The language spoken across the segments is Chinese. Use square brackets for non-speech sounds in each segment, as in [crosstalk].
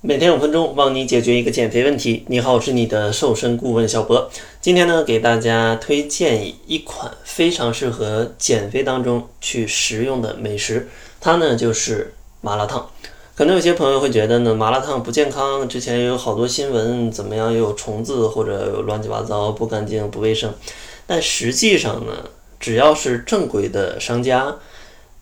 每天五分钟，帮你解决一个减肥问题。你好，我是你的瘦身顾问小博。今天呢，给大家推荐一款非常适合减肥当中去食用的美食，它呢就是麻辣烫。可能有些朋友会觉得呢，麻辣烫不健康，之前有好多新闻，怎么样又有虫子或者有乱七八糟不干净不卫生。但实际上呢，只要是正规的商家。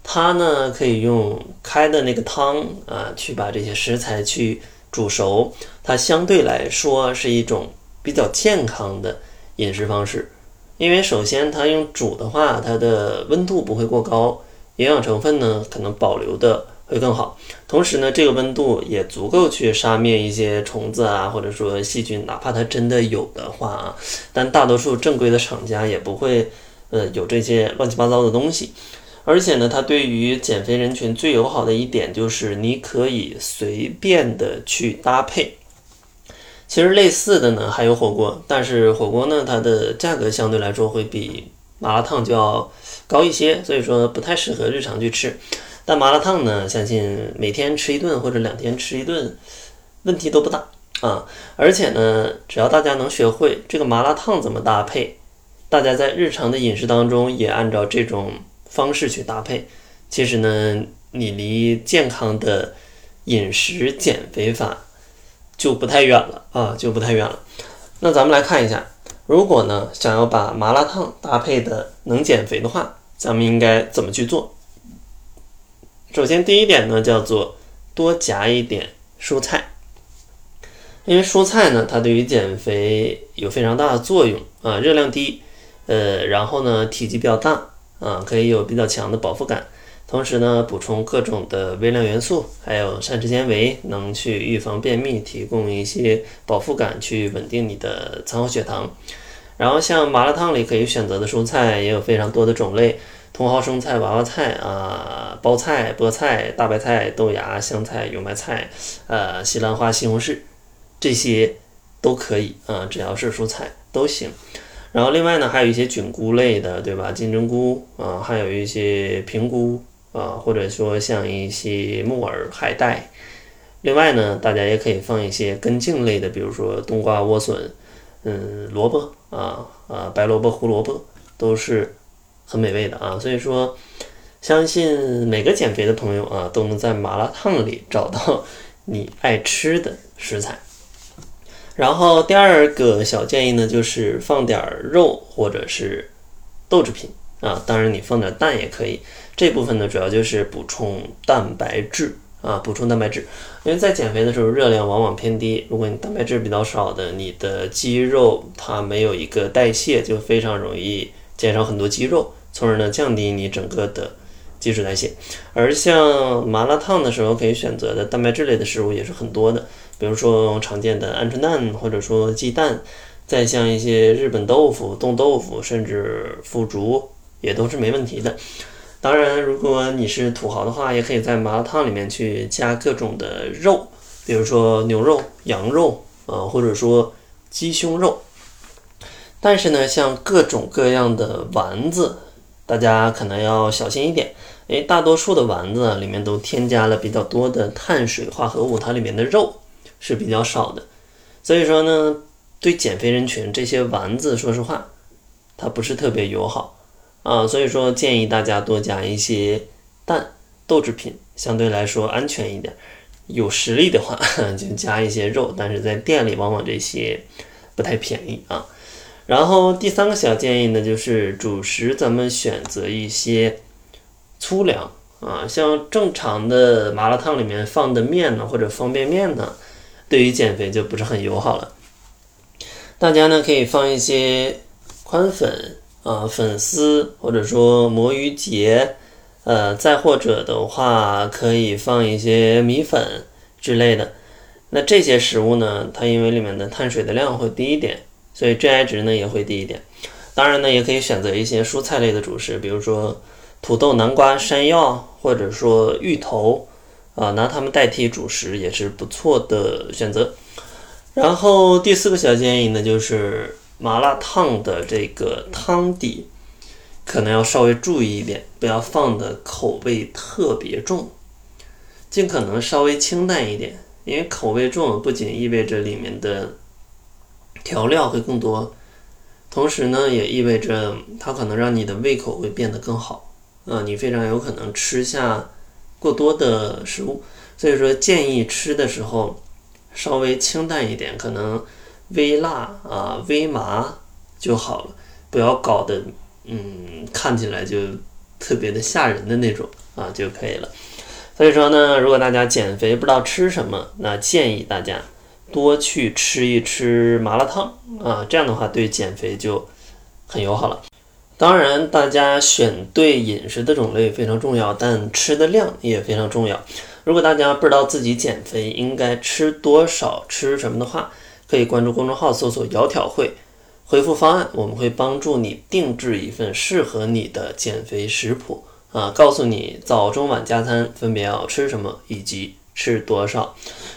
它呢可以用开的那个汤啊，去把这些食材去煮熟，它相对来说是一种比较健康的饮食方式。因为首先它用煮的话，它的温度不会过高，营养成分呢可能保留的会更好。同时呢，这个温度也足够去杀灭一些虫子啊，或者说细菌，哪怕它真的有的话啊，但大多数正规的厂家也不会呃有这些乱七八糟的东西。而且呢，它对于减肥人群最友好的一点就是你可以随便的去搭配。其实类似的呢还有火锅，但是火锅呢它的价格相对来说会比麻辣烫就要高一些，所以说不太适合日常去吃。但麻辣烫呢，相信每天吃一顿或者两天吃一顿问题都不大啊。而且呢，只要大家能学会这个麻辣烫怎么搭配，大家在日常的饮食当中也按照这种。方式去搭配，其实呢，你离健康的饮食减肥法就不太远了啊，就不太远了。那咱们来看一下，如果呢想要把麻辣烫搭配的能减肥的话，咱们应该怎么去做？首先第一点呢，叫做多夹一点蔬菜，因为蔬菜呢，它对于减肥有非常大的作用啊，热量低，呃，然后呢体积比较大。啊，可以有比较强的饱腹感，同时呢，补充各种的微量元素，还有膳食纤维，能去预防便秘，提供一些饱腹感，去稳定你的餐后血糖。然后像麻辣烫里可以选择的蔬菜也有非常多的种类，茼蒿、生菜、娃娃菜啊，包菜、菠菜、大白菜、豆芽、香菜、油麦菜，呃，西兰花、西红柿，这些都可以啊，只要是蔬菜都行。然后另外呢，还有一些菌菇类的，对吧？金针菇啊，还有一些平菇啊，或者说像一些木耳、海带。另外呢，大家也可以放一些根茎类的，比如说冬瓜、莴笋，嗯，萝卜啊啊，白萝卜、胡萝卜都是很美味的啊。所以说，相信每个减肥的朋友啊，都能在麻辣烫里找到你爱吃的食材。然后第二个小建议呢，就是放点肉或者是豆制品啊，当然你放点蛋也可以。这部分呢，主要就是补充蛋白质啊，补充蛋白质。因为在减肥的时候，热量往往偏低，如果你蛋白质比较少的，你的肌肉它没有一个代谢，就非常容易减少很多肌肉，从而呢降低你整个的基础代谢。而像麻辣烫的时候，可以选择的蛋白质类的食物也是很多的。比如说常见的鹌鹑蛋，或者说鸡蛋，再像一些日本豆腐、冻豆腐，甚至腐竹，也都是没问题的。当然，如果你是土豪的话，也可以在麻辣烫里面去加各种的肉，比如说牛肉、羊肉啊，或者说鸡胸肉。但是呢，像各种各样的丸子，大家可能要小心一点。因为，大多数的丸子里面都添加了比较多的碳水化合物，它里面的肉。是比较少的，所以说呢，对减肥人群这些丸子，说实话，它不是特别友好啊。所以说建议大家多加一些蛋、豆制品，相对来说安全一点。有实力的话 [laughs] 就加一些肉，但是在店里往往这些不太便宜啊。然后第三个小建议呢，就是主食咱们选择一些粗粮啊，像正常的麻辣烫里面放的面呢，或者方便面呢。对于减肥就不是很友好了。大家呢可以放一些宽粉啊、粉丝，或者说魔芋结，呃，再或者的话可以放一些米粉之类的。那这些食物呢，它因为里面的碳水的量会低一点，所以 GI 值呢也会低一点。当然呢，也可以选择一些蔬菜类的主食，比如说土豆、南瓜、山药，或者说芋头。啊，拿它们代替主食也是不错的选择。然后第四个小建议呢，就是麻辣烫的这个汤底可能要稍微注意一点，不要放的口味特别重，尽可能稍微清淡一点。因为口味重不仅意味着里面的调料会更多，同时呢也意味着它可能让你的胃口会变得更好，啊，你非常有可能吃下过多的食物，所以说建议吃的时候稍微清淡一点，可能微辣啊微麻就好了，不要搞得嗯看起来就特别的吓人的那种啊就可以了。所以说呢，如果大家减肥不知道吃什么，那建议大家多去吃一吃麻辣烫啊，这样的话对减肥就很友好了。当然，大家选对饮食的种类非常重要，但吃的量也非常重要。如果大家不知道自己减肥应该吃多少、吃什么的话，可以关注公众号搜索“窈窕会”，回复方案，我们会帮助你定制一份适合你的减肥食谱。啊，告诉你早中晚加餐分别要吃什么以及吃多少。